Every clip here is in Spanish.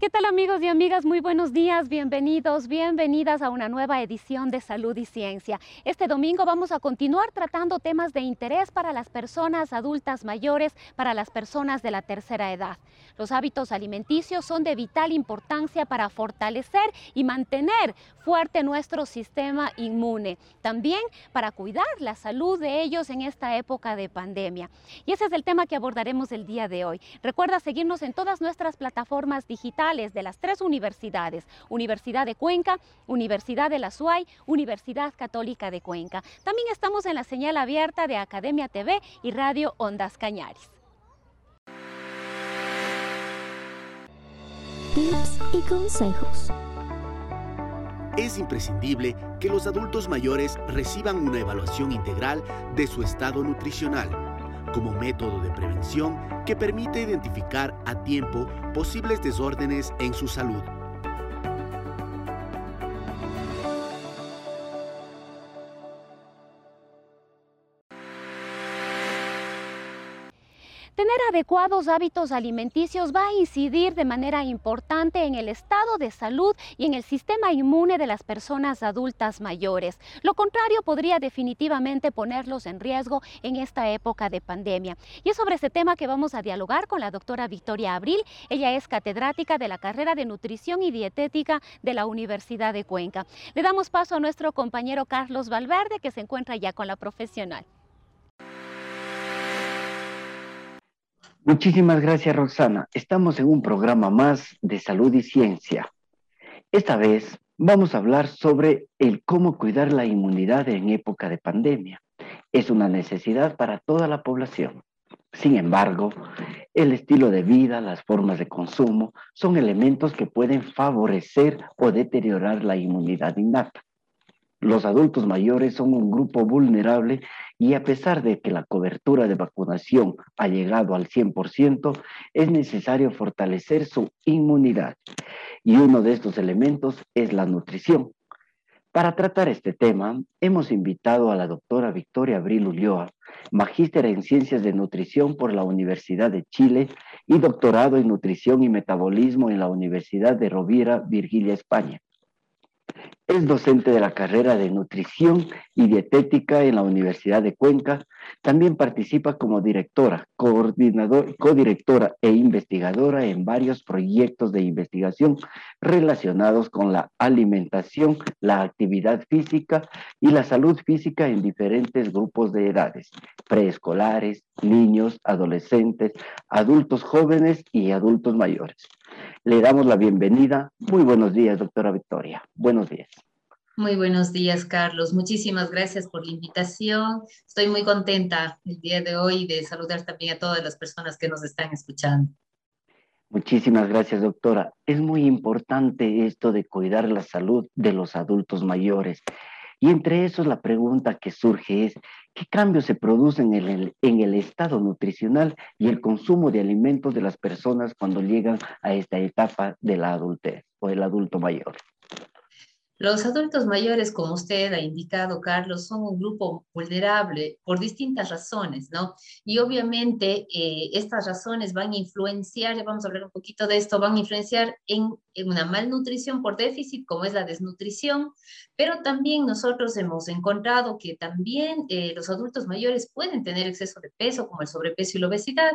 ¿Qué tal amigos y amigas? Muy buenos días, bienvenidos, bienvenidas a una nueva edición de Salud y Ciencia. Este domingo vamos a continuar tratando temas de interés para las personas adultas mayores, para las personas de la tercera edad. Los hábitos alimenticios son de vital importancia para fortalecer y mantener fuerte nuestro sistema inmune, también para cuidar la salud de ellos en esta época de pandemia. Y ese es el tema que abordaremos el día de hoy. Recuerda seguirnos en todas nuestras plataformas digitales de las tres universidades, Universidad de Cuenca, Universidad de la SUAY, Universidad Católica de Cuenca. También estamos en la señal abierta de Academia TV y Radio Ondas Cañaris. Tips y consejos. Es imprescindible que los adultos mayores reciban una evaluación integral de su estado nutricional como método de prevención que permite identificar a tiempo posibles desórdenes en su salud. Tener adecuados hábitos alimenticios va a incidir de manera importante en el estado de salud y en el sistema inmune de las personas adultas mayores. Lo contrario podría definitivamente ponerlos en riesgo en esta época de pandemia. Y es sobre este tema que vamos a dialogar con la doctora Victoria Abril. Ella es catedrática de la carrera de Nutrición y Dietética de la Universidad de Cuenca. Le damos paso a nuestro compañero Carlos Valverde que se encuentra ya con la profesional. Muchísimas gracias, Roxana. Estamos en un programa más de salud y ciencia. Esta vez vamos a hablar sobre el cómo cuidar la inmunidad en época de pandemia. Es una necesidad para toda la población. Sin embargo, el estilo de vida, las formas de consumo, son elementos que pueden favorecer o deteriorar la inmunidad innata. Los adultos mayores son un grupo vulnerable y a pesar de que la cobertura de vacunación ha llegado al 100%, es necesario fortalecer su inmunidad. Y uno de estos elementos es la nutrición. Para tratar este tema, hemos invitado a la doctora Victoria Abril Ulloa, magíster en Ciencias de Nutrición por la Universidad de Chile y doctorado en Nutrición y Metabolismo en la Universidad de Rovira, Virgilia, España. Es docente de la carrera de Nutrición y Dietética en la Universidad de Cuenca. También participa como directora, coordinador, codirectora e investigadora en varios proyectos de investigación relacionados con la alimentación, la actividad física y la salud física en diferentes grupos de edades, preescolares, niños, adolescentes, adultos jóvenes y adultos mayores. Le damos la bienvenida. Muy buenos días, doctora Victoria. Buenos días. Muy buenos días, Carlos. Muchísimas gracias por la invitación. Estoy muy contenta el día de hoy de saludar también a todas las personas que nos están escuchando. Muchísimas gracias, doctora. Es muy importante esto de cuidar la salud de los adultos mayores. Y entre esos la pregunta que surge es, ¿qué cambios se producen en el, en el estado nutricional y el consumo de alimentos de las personas cuando llegan a esta etapa de la adultez o el adulto mayor? Los adultos mayores, como usted ha indicado, Carlos, son un grupo vulnerable por distintas razones, ¿no? Y obviamente eh, estas razones van a influenciar, ya vamos a hablar un poquito de esto, van a influenciar en, una malnutrición por déficit, como es la desnutrición, pero también nosotros hemos encontrado que también eh, los adultos mayores pueden tener exceso de peso, como el sobrepeso y la obesidad.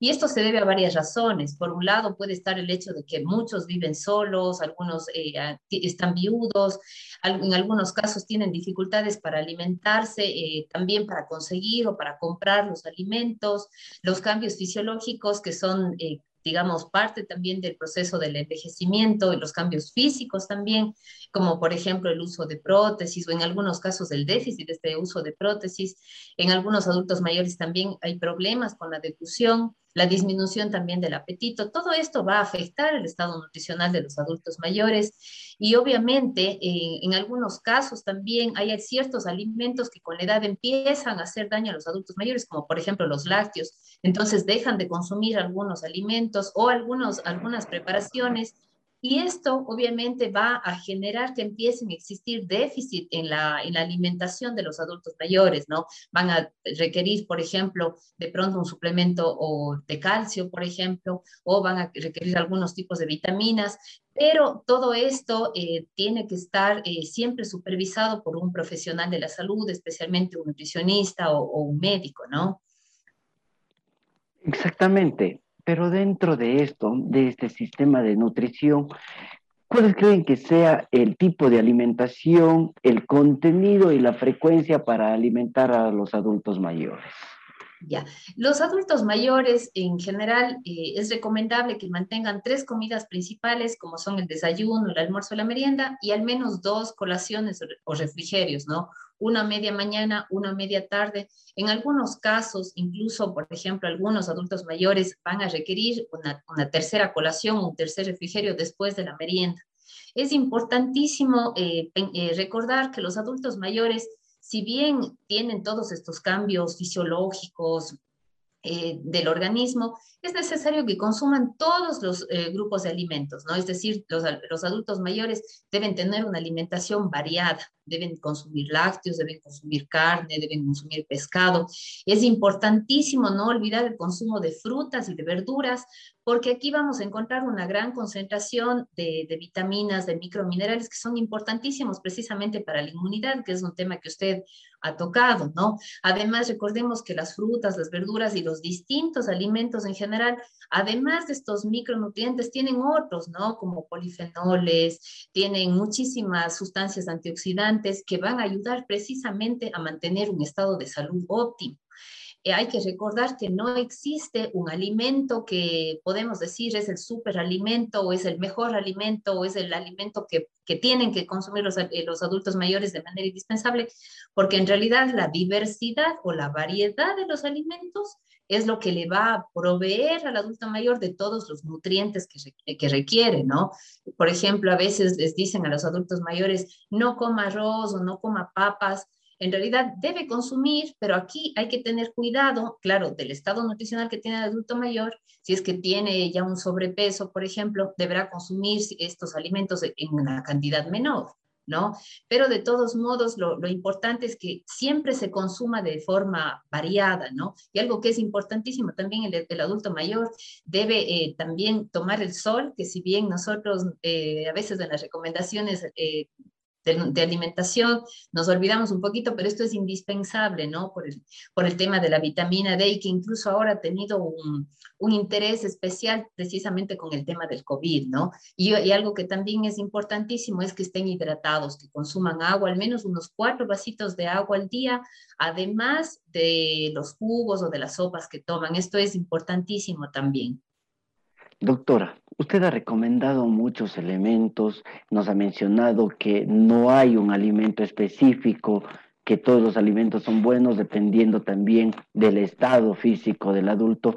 Y esto se debe a varias razones. Por un lado puede estar el hecho de que muchos viven solos, algunos eh, están viudos, en algunos casos tienen dificultades para alimentarse, eh, también para conseguir o para comprar los alimentos, los cambios fisiológicos que son eh, digamos, parte también del proceso del envejecimiento y los cambios físicos también, como por ejemplo el uso de prótesis o en algunos casos el déficit de este uso de prótesis. En algunos adultos mayores también hay problemas con la defusión, la disminución también del apetito. Todo esto va a afectar el estado nutricional de los adultos mayores y obviamente eh, en algunos casos también hay ciertos alimentos que con la edad empiezan a hacer daño a los adultos mayores, como por ejemplo los lácteos. Entonces dejan de consumir algunos alimentos o algunos, algunas preparaciones y esto obviamente va a generar que empiecen a existir déficit en la, en la alimentación de los adultos mayores, ¿no? Van a requerir, por ejemplo, de pronto un suplemento o de calcio, por ejemplo, o van a requerir algunos tipos de vitaminas, pero todo esto eh, tiene que estar eh, siempre supervisado por un profesional de la salud, especialmente un nutricionista o, o un médico, ¿no? Exactamente. Pero dentro de esto, de este sistema de nutrición, ¿cuáles creen que sea el tipo de alimentación, el contenido y la frecuencia para alimentar a los adultos mayores? Ya, los adultos mayores en general eh, es recomendable que mantengan tres comidas principales como son el desayuno, el almuerzo, la merienda y al menos dos colaciones o refrigerios, ¿no? Una media mañana, una media tarde. En algunos casos, incluso, por ejemplo, algunos adultos mayores van a requerir una, tercera colación, un tercer refrigerio después de la merienda. Es importantísimo eh, eh, recordar que los adultos mayores si bien tienen todos estos cambios fisiológicos eh, del organismo, es necesario que consuman todos los eh, grupos de alimentos, ¿no? Es decir, los, los, adultos mayores deben tener una alimentación variada, deben consumir lácteos, deben consumir carne, deben consumir pescado. Es importantísimo no olvidar el consumo de frutas y de verduras, porque aquí vamos a encontrar una gran concentración de, de vitaminas, de microminerales que son importantísimos precisamente para la inmunidad, que es un tema que usted ha tocado, ¿no? Además, recordemos que las frutas, las verduras y los distintos alimentos en general, además de estos micronutrientes, tienen otros, ¿no? Como polifenoles, tienen muchísimas sustancias antioxidantes que van a ayudar precisamente a mantener un estado de salud óptimo. Eh, hay que recordar que no existe un alimento que podemos decir es el superalimento o es el mejor alimento o es el alimento que, que tienen que consumir los, eh, los adultos mayores de manera indispensable, porque en realidad la diversidad o la variedad de los alimentos es lo que le va a proveer al adulto mayor de todos los nutrientes que, que requiere, ¿no? Por ejemplo, a veces les dicen a los adultos mayores, no coma arroz o no coma papas, en realidad debe consumir, pero aquí hay que tener cuidado, claro, del estado nutricional que tiene el adulto mayor. Si es que tiene ya un sobrepeso, por ejemplo, deberá consumir estos alimentos en una cantidad menor. ¿no? Pero de todos modos, lo, importante es que siempre se consuma de forma variada, ¿no? Y algo que es importantísimo también, el, el adulto mayor debe eh, también tomar el sol, que si bien nosotros eh, a veces en las recomendaciones eh, de, alimentación, nos olvidamos un poquito, pero esto es indispensable, ¿no? Por el, por el tema de la vitamina D y que incluso ahora ha tenido un, un interés especial precisamente con el tema del COVID, ¿no? Y, y, algo que también es importantísimo es que estén hidratados, que consuman agua, al menos unos cuatro vasitos de agua al día, además de los jugos o de las sopas que toman. Esto es importantísimo también. Doctora, usted ha recomendado muchos elementos, nos ha mencionado que no hay un alimento específico, que todos los alimentos son buenos dependiendo también del estado físico del adulto.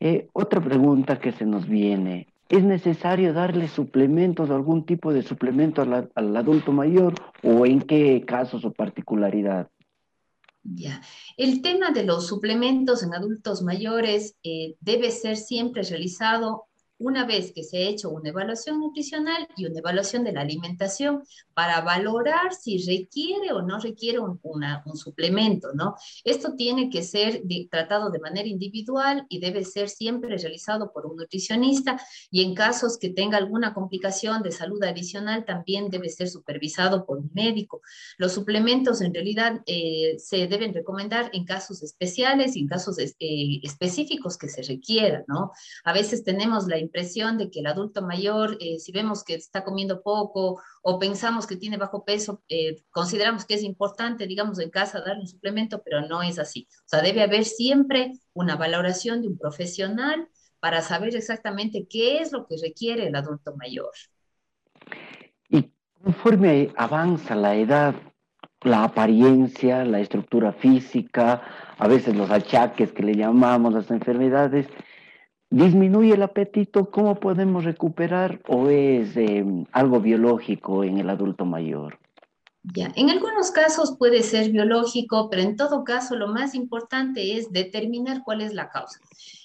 Eh, otra pregunta que se nos viene, ¿es necesario darle suplementos, algún tipo de suplemento al adulto mayor o en qué casos o particularidad? Ya. El tema de los suplementos en adultos mayores eh, debe ser siempre realizado una vez que se ha hecho una evaluación nutricional y una evaluación de la alimentación para valorar si requiere o no requiere un, un suplemento, ¿no? Esto tiene que ser tratado de manera individual y debe ser siempre realizado por un nutricionista y en casos que tenga alguna complicación de salud adicional también debe ser supervisado por un médico. Los suplementos en realidad eh, se deben recomendar en casos especiales y en casos eh, específicos que se requieran, ¿no? A veces tenemos la impresión de que el adulto mayor, eh, si vemos que está comiendo poco o pensamos que tiene bajo peso, eh, consideramos que es importante, digamos, en casa darle un suplemento, pero no es así. O sea, debe haber siempre una valoración de un profesional para saber exactamente qué es lo que requiere el adulto mayor. Y conforme avanza la edad, la apariencia, la estructura física, a veces los achaques que le llamamos las enfermedades, disminuye el apetito, ¿cómo podemos recuperar o es em, algo biológico en el adulto mayor? Ya, en algunos casos puede ser biológico, pero en todo caso lo más importante es determinar cuál es la causa.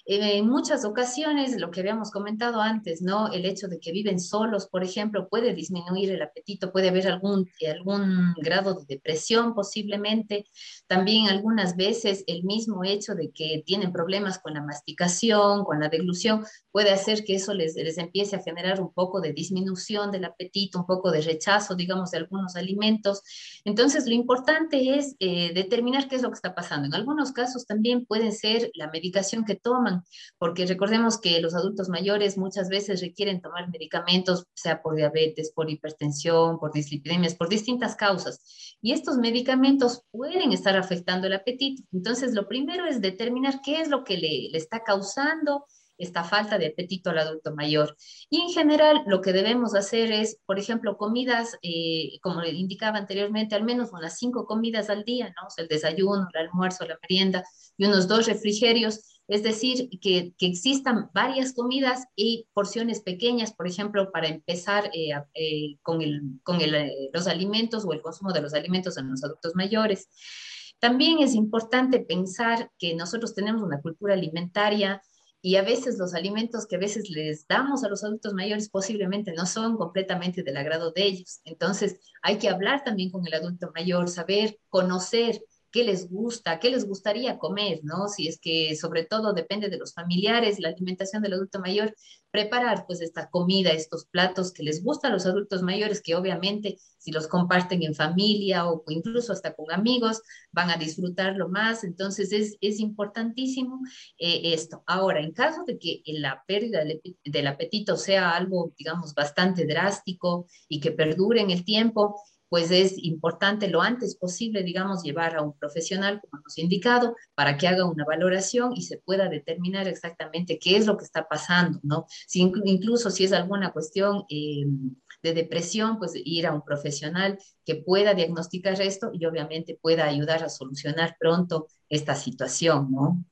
Eh, en muchas ocasiones, lo que habíamos comentado antes, ¿no? El hecho de que viven solos, por ejemplo, puede disminuir el apetito, puede haber algún, algún grado de depresión posiblemente. También algunas veces el mismo hecho de que tienen problemas con la masticación, con la deglución, puede hacer que eso les, les empiece a generar un poco de disminución del apetito, un poco de rechazo, digamos, de algunos alimentos. Entonces, lo importante es eh, determinar qué es lo que está pasando. En algunos casos también puede ser la medicación que toman porque recordemos que los adultos mayores muchas veces requieren tomar medicamentos, sea por diabetes, por hipertensión, por dislipidemias, por distintas causas. Y estos medicamentos pueden estar afectando el apetito. Entonces, lo primero es determinar qué es lo que le, le está causando esta falta de apetito al adulto mayor. Y en general lo que debemos hacer es, por ejemplo, comidas, eh, como indicaba anteriormente, al menos unas cinco comidas al día, ¿no? el desayuno, el almuerzo, la merienda y unos dos refrigerios es decir, que, existan varias comidas y porciones pequeñas, por ejemplo, para empezar eh, eh, con, eh, los alimentos o el consumo de los alimentos en los adultos mayores. También es importante pensar que nosotros tenemos una cultura alimentaria y a veces los alimentos que a veces les damos a los adultos mayores posiblemente no son completamente del agrado de ellos. Entonces hay que hablar también con el adulto mayor, saber, conocer qué les gusta, qué les gustaría comer, ¿no? Si es que sobre todo depende de los familiares, la alimentación del adulto mayor, preparar pues esta comida, estos platos que les gustan a los adultos mayores, que obviamente si los comparten en familia o incluso hasta con amigos, van a disfrutarlo más. Entonces es, es importantísimo eh, esto. Ahora, en caso de que la pérdida del apetito sea algo, digamos, bastante drástico y que perdure en el tiempo, pues es importante lo antes posible, digamos, llevar a un profesional, como hemos indicado, para que haga una valoración y se pueda determinar exactamente qué es lo que está pasando, ¿no? Incluso si es alguna cuestión eh, de depresión, pues ir a un profesional que pueda diagnosticar esto y obviamente pueda ayudar a solucionar pronto esta situación, ¿no?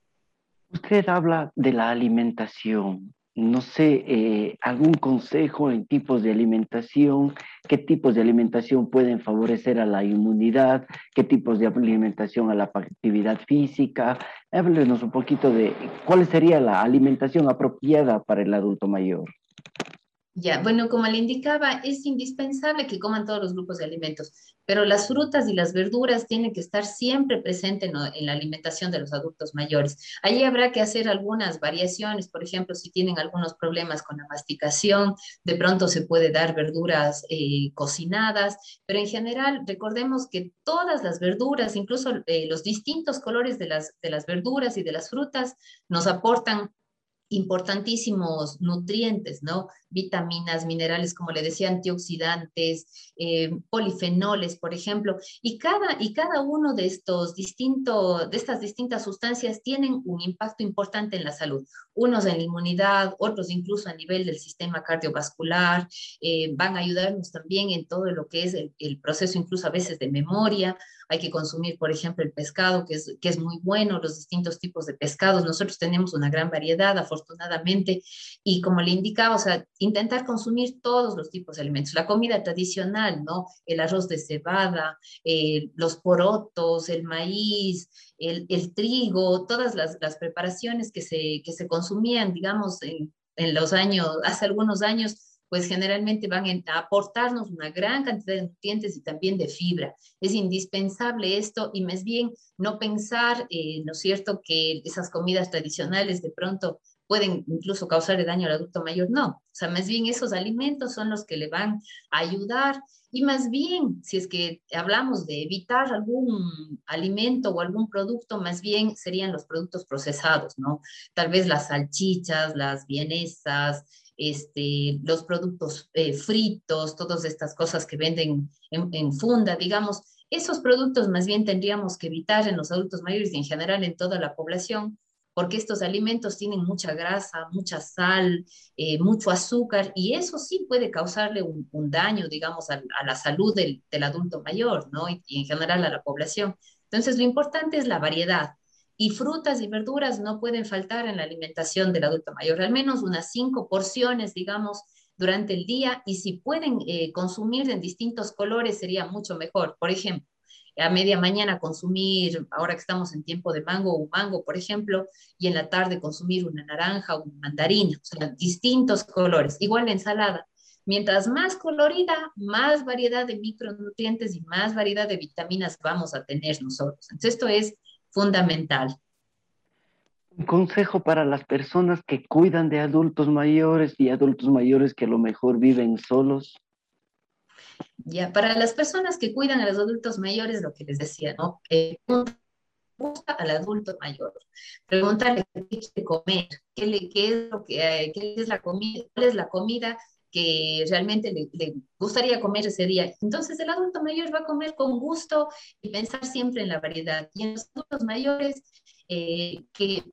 Usted habla de la alimentación no sé, eh, algún consejo en tipos de alimentación, qué tipos de alimentación pueden favorecer a la inmunidad, qué tipos de alimentación a la actividad física. Háblenos un poquito de cuál sería la alimentación apropiada para el adulto mayor. Bueno, como le indicaba, es indispensable que coman todos los grupos de alimentos, pero las frutas y las verduras tienen que estar siempre presentes en, la alimentación de los adultos mayores. Allí habrá que hacer algunas variaciones, por ejemplo, si tienen algunos problemas con la masticación, de pronto se puede dar verduras eh, cocinadas, pero en general recordemos que todas las verduras, incluso eh, los distintos colores de las verduras y de las frutas, nos aportan importantísimos nutrientes, ¿no? Vitaminas, minerales, como le decía, antioxidantes, eh, polifenoles, por ejemplo, y cada, y cada uno de estos distintos, de estas distintas sustancias tienen un impacto importante en la salud. Unos en la inmunidad, otros incluso a nivel del sistema cardiovascular, eh, van a ayudarnos también en todo lo que es el, el proceso incluso a veces de memoria, hay que consumir, por ejemplo, el pescado, que es, que es muy bueno, los distintos tipos de pescados. Nosotros tenemos una gran variedad, afortunadamente, y como le indicaba, o sea, intentar consumir todos los tipos de alimentos. La comida tradicional, ¿no? El arroz de cebada, eh, los porotos, el maíz, el, el trigo, todas las, las, preparaciones que se, que se consumían, digamos, en, en los años, hace algunos años, pues generalmente van a aportarnos una gran cantidad de nutrientes y también de fibra. Es indispensable esto y más bien no pensar, eh, ¿no es cierto?, que esas comidas tradicionales de pronto pueden incluso causarle daño al adulto mayor. No, o sea, más bien esos alimentos son los que le van a ayudar y más bien, si es que hablamos de evitar algún alimento o algún producto, más bien serían los productos procesados, ¿no? Tal vez las salchichas, las vienesas, este, los productos eh, fritos, todas estas cosas que venden en, funda, digamos, esos productos más bien tendríamos que evitar en los adultos mayores y en general en toda la población, porque estos alimentos tienen mucha grasa, mucha sal, eh, mucho azúcar, y eso sí puede causarle un, daño, digamos, a, la salud del, adulto mayor, ¿no? y en general a la población. Entonces, lo importante es la variedad, Y frutas y verduras no pueden faltar en la alimentación del adulto mayor, al menos unas cinco porciones, digamos, durante el día. Y si pueden eh, consumir en distintos colores, sería mucho mejor. Por ejemplo, a media mañana consumir, ahora que estamos en tiempo de mango, un mango, por ejemplo, y en la tarde consumir una naranja una mandarina, o sea, distintos colores. Igual la ensalada. Mientras más colorida, más variedad de micronutrientes y más variedad de vitaminas vamos a tener nosotros. Entonces, esto es fundamental. Un consejo para las personas que cuidan de adultos mayores y adultos mayores que a lo mejor viven solos. Ya, para las personas que cuidan a los adultos mayores, lo que les decía, ¿no? Eh, busca al adulto mayor, preguntarle qué quiere comer, qué, le, qué es lo que, eh, qué es la comida, cuál es la comida que realmente le, gustaría comer ese día. Entonces el adulto mayor va a comer con gusto y pensar siempre en la variedad. Y en los adultos mayores eh, que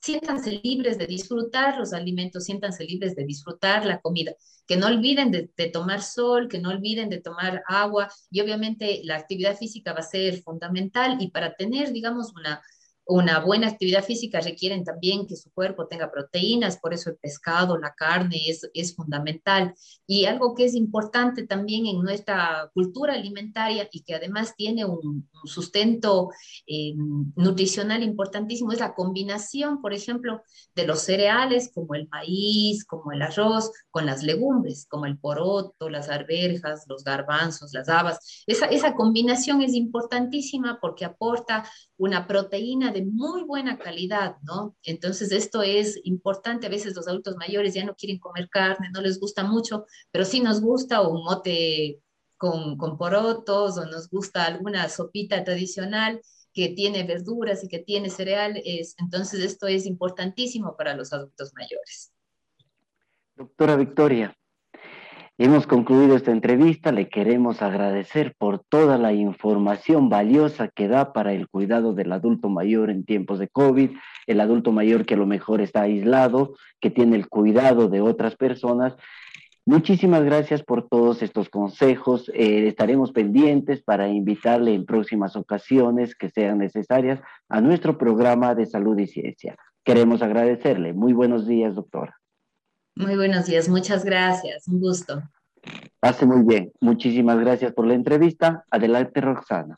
siéntanse libres de disfrutar los alimentos, siéntanse libres de disfrutar la comida, que no olviden de, de, tomar sol, que no olviden de tomar agua y obviamente la actividad física va a ser fundamental y para tener, digamos, una una buena actividad física requieren también que su cuerpo tenga proteínas, por eso el pescado, la carne es, es fundamental. Y algo que es importante también en nuestra cultura alimentaria y que además tiene un, sustento eh, nutricional importantísimo es la combinación, por ejemplo, de los cereales como el maíz, como el arroz, con las legumbres, como el poroto, las arvejas, los garbanzos, las habas. Esa, esa combinación es importantísima porque aporta una proteína de muy buena calidad, ¿no? Entonces esto es importante, a veces los adultos mayores ya no quieren comer carne, no les gusta mucho, pero sí nos gusta un mote con, con porotos o nos gusta alguna sopita tradicional que tiene verduras y que tiene cereales, entonces esto es importantísimo para los adultos mayores. Doctora Victoria, Hemos concluido esta entrevista. Le queremos agradecer por toda la información valiosa que da para el cuidado del adulto mayor en tiempos de COVID, el adulto mayor que a lo mejor está aislado, que tiene el cuidado de otras personas. Muchísimas gracias por todos estos consejos. Eh, estaremos pendientes para invitarle en próximas ocasiones que sean necesarias a nuestro programa de salud y ciencia. Queremos agradecerle. Muy buenos días, doctora. Muy buenos días, muchas gracias, un gusto. Hace muy bien, muchísimas gracias por la entrevista. Adelante, Roxana.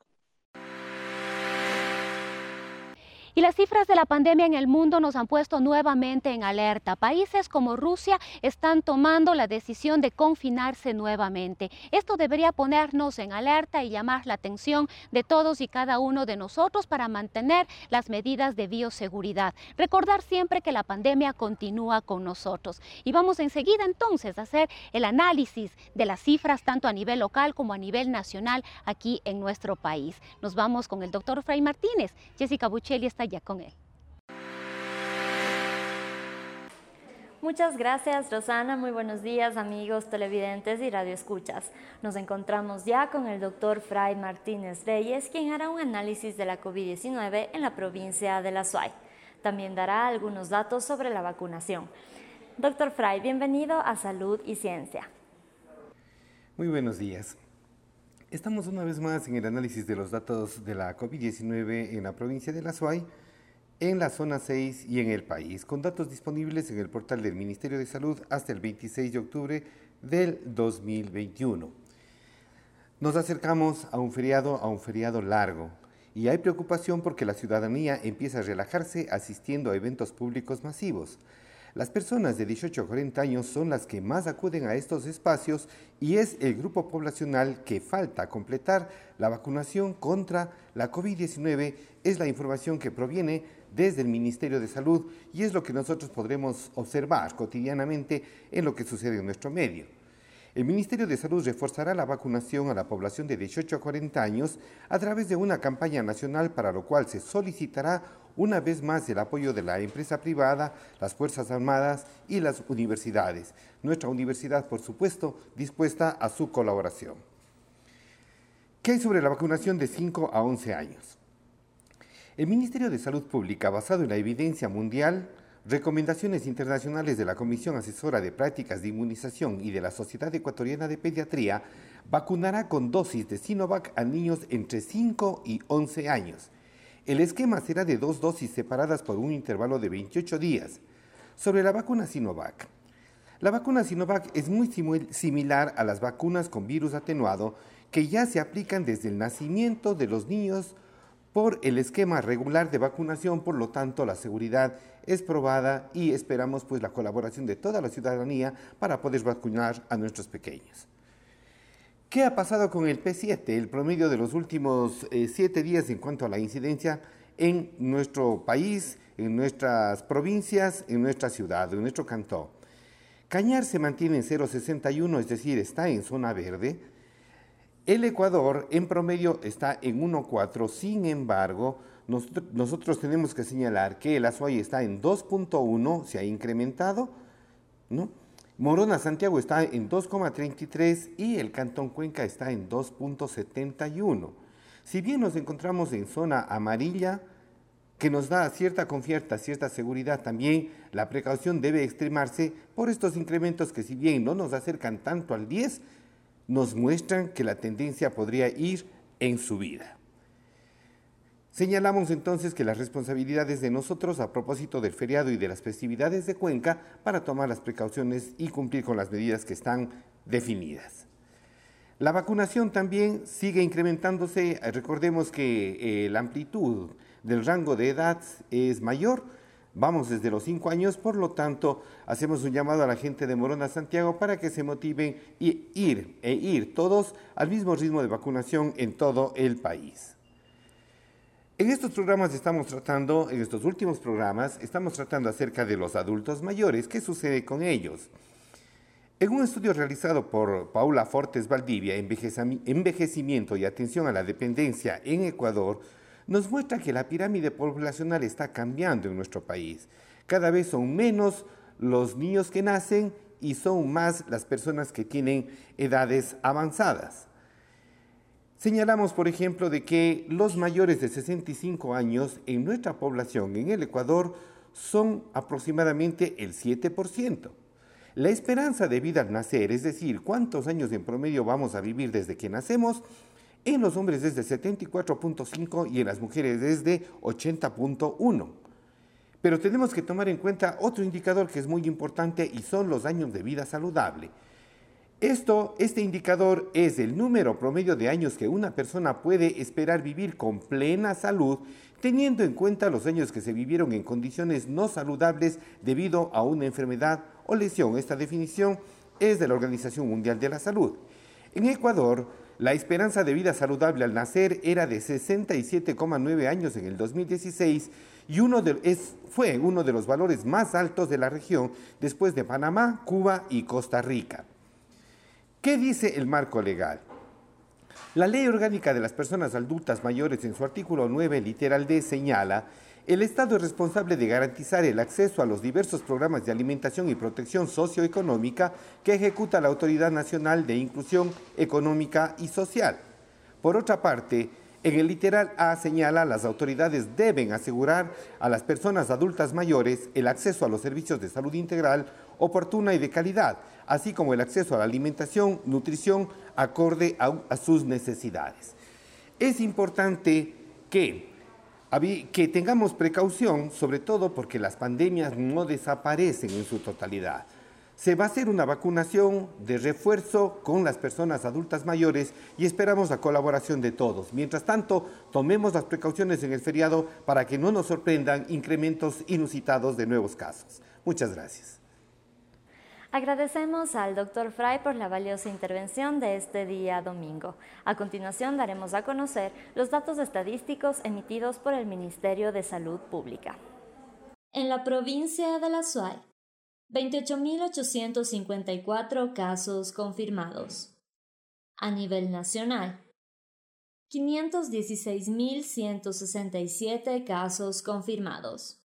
Y las cifras de la pandemia en el mundo nos han puesto nuevamente en alerta. Países como Rusia están tomando la decisión de confinarse nuevamente. Esto debería ponernos en alerta y llamar la atención de todos y cada uno de nosotros para mantener las medidas de bioseguridad. Recordar siempre que la pandemia continúa con nosotros. Y vamos enseguida entonces a hacer el análisis de las cifras tanto a nivel local como a nivel nacional aquí en nuestro país. Nos vamos con el doctor Fray Martínez. Jessica Buccelli está ya con él. Muchas gracias Rosana, muy buenos días amigos televidentes y radioescuchas. Nos encontramos ya con el doctor Fray Martínez Reyes, quien hará un análisis de la COVID-19 en la provincia de La Suay. También dará algunos datos sobre la vacunación. Doctor Fray, bienvenido a Salud y Ciencia. Muy buenos días. Estamos una vez más en el análisis de los datos de la COVID-19 en la provincia de La Suay, en la zona 6 y en el país, con datos disponibles en el portal del Ministerio de Salud hasta el 26 de octubre del 2021. Nos acercamos a un feriado, a un feriado largo, y hay preocupación porque la ciudadanía empieza a relajarse asistiendo a eventos públicos masivos. Las personas de 18 a 40 años son las que más acuden a estos espacios y es el grupo poblacional que falta completar la vacunación contra la COVID-19. Es la información que proviene desde el Ministerio de Salud y es lo que nosotros podremos observar cotidianamente en lo que sucede en nuestro medio. El Ministerio de Salud reforzará la vacunación a la población de 18 a 40 años a través de una campaña nacional para lo cual se solicitará una vez más el apoyo de la empresa privada, las Fuerzas Armadas y las universidades. Nuestra universidad, por supuesto, dispuesta a su colaboración. ¿Qué hay sobre la vacunación de 5 a 11 años? El Ministerio de Salud Pública, basado en la evidencia mundial, recomendaciones internacionales de la Comisión Asesora de Prácticas de Inmunización y de la Sociedad Ecuatoriana de Pediatría, vacunará con dosis de Sinovac a niños entre 5 y 11 años El esquema será de dos dosis separadas por un intervalo de 28 días. Sobre la vacuna Sinovac. La vacuna Sinovac es muy similar a las vacunas con virus atenuado que ya se aplican desde el nacimiento de los niños por el esquema regular de vacunación, por lo tanto la seguridad es probada y esperamos pues la colaboración de toda la ciudadanía para poder vacunar a nuestros pequeños. ¿Qué ha pasado con el P7, el promedio de los últimos eh, siete días en cuanto a la incidencia en nuestro país, en nuestras provincias, en nuestra ciudad, en nuestro cantón? Cañar se mantiene en 0,61, es decir, está en zona verde. El Ecuador en promedio está en 1,4, sin embargo, nosotros, tenemos que señalar que el Azuay está en 2,1, se ha incrementado, ¿no? Morona Santiago está en 2,33 y el Cantón Cuenca está en 2,71. Si bien nos encontramos en zona amarilla, que nos da cierta confianza, cierta seguridad, también la precaución debe extremarse por estos incrementos que si bien no nos acercan tanto al 10, nos muestran que la tendencia podría ir en subida. Señalamos entonces que las responsabilidades de nosotros a propósito del feriado y de las festividades de Cuenca para tomar las precauciones y cumplir con las medidas que están definidas. La vacunación también sigue incrementándose. Recordemos que eh, la amplitud del rango de edad es mayor. Vamos desde los 5 años, por lo tanto, hacemos un llamado a la gente de Morona Santiago para que se motiven y ir e ir todos al mismo ritmo de vacunación en todo el país. En estos programas estamos tratando, en estos últimos programas, estamos tratando acerca de los adultos mayores, qué sucede con ellos. En un estudio realizado por Paula Fortes Valdivia, Envejecimiento y Atención a la Dependencia en Ecuador, nos muestra que la pirámide poblacional está cambiando en nuestro país. Cada vez son menos los niños que nacen y son más las personas que tienen edades avanzadas. Señalamos, por ejemplo, de que los mayores de 65 años en nuestra población en el Ecuador son aproximadamente el 7%. La esperanza de vida al nacer, es decir, cuántos años en promedio vamos a vivir desde que nacemos, en los hombres es de 74.5 y en las mujeres es de 80.1. Pero tenemos que tomar en cuenta otro indicador que es muy importante y son los años de vida saludable. Esto, este indicador es el número promedio de años que una persona puede esperar vivir con plena salud, teniendo en cuenta los años que se vivieron en condiciones no saludables debido a una enfermedad o lesión. Esta definición es de la Organización Mundial de la Salud. En Ecuador, la esperanza de vida saludable al nacer era de 67,9 años en el 2016 y fue uno de los valores más altos de la región después de Panamá, Cuba y Costa Rica. ¿Qué dice el marco legal? La Ley Orgánica de las Personas Adultas Mayores en su artículo 9, literal D, señala, el Estado es responsable de garantizar el acceso a los diversos programas de alimentación y protección socioeconómica que ejecuta la Autoridad Nacional de Inclusión Económica y Social. Por otra parte, en el literal A señala, las autoridades deben asegurar a las personas adultas mayores el acceso a los servicios de salud integral oportuna y de calidad, así como el acceso a la alimentación, nutrición acorde a, sus necesidades. Es importante que, que tengamos precaución, sobre todo porque las pandemias no desaparecen en su totalidad. Se va a hacer una vacunación de refuerzo con las personas adultas mayores y esperamos la colaboración de todos. Mientras tanto, tomemos las precauciones en el feriado para que no nos sorprendan incrementos inusitados de nuevos casos. Muchas gracias. Agradecemos al Dr. Fry por la valiosa intervención de este día domingo. A continuación daremos a conocer los datos estadísticos emitidos por el Ministerio de Salud Pública. En la provincia de La Suay, 28.854 casos confirmados. A nivel nacional, 516.167 casos confirmados.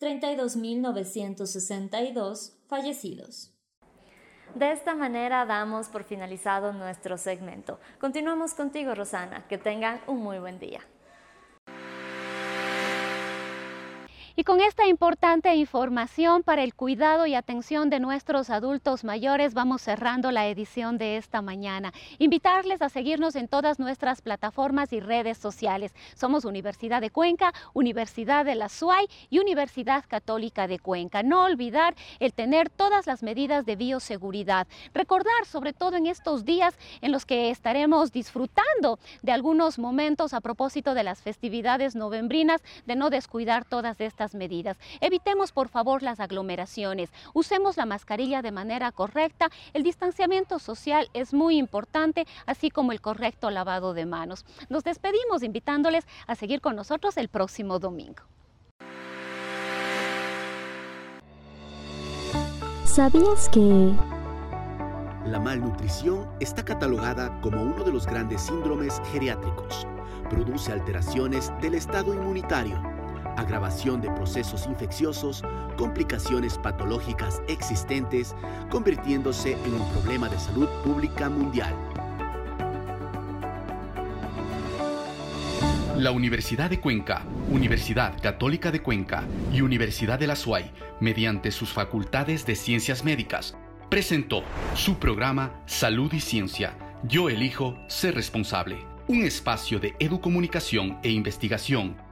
32.962 fallecidos. De esta manera damos por finalizado nuestro segmento. Continuamos contigo, Rosana. Que tengan un muy buen día. Y con esta importante información para el cuidado y atención de nuestros adultos mayores, vamos cerrando la edición de esta mañana. Invitarles a seguirnos en todas nuestras plataformas y redes sociales. Somos Universidad de Cuenca, Universidad de la SUAY y Universidad Católica de Cuenca. No olvidar el tener todas las medidas de bioseguridad. Recordar, sobre todo en estos días en los que estaremos disfrutando de algunos momentos a propósito de las festividades novembrinas, de no descuidar todas estas medidas. Evitemos, por favor, las aglomeraciones. Usemos la mascarilla de manera correcta. El distanciamiento social es muy importante, así como el correcto lavado de manos. Nos despedimos invitándoles a seguir con nosotros el próximo domingo. ¿Sabías que... La malnutrición está catalogada como uno de los grandes síndromes geriátricos. Produce alteraciones del estado inmunitario agravación de procesos infecciosos, complicaciones patológicas existentes, convirtiéndose en un problema de salud pública mundial. La Universidad de Cuenca, Universidad Católica de Cuenca y Universidad de la SUAY, mediante sus facultades de ciencias médicas, presentó su programa Salud y Ciencia. Yo elijo ser responsable. Un espacio de educomunicación e investigación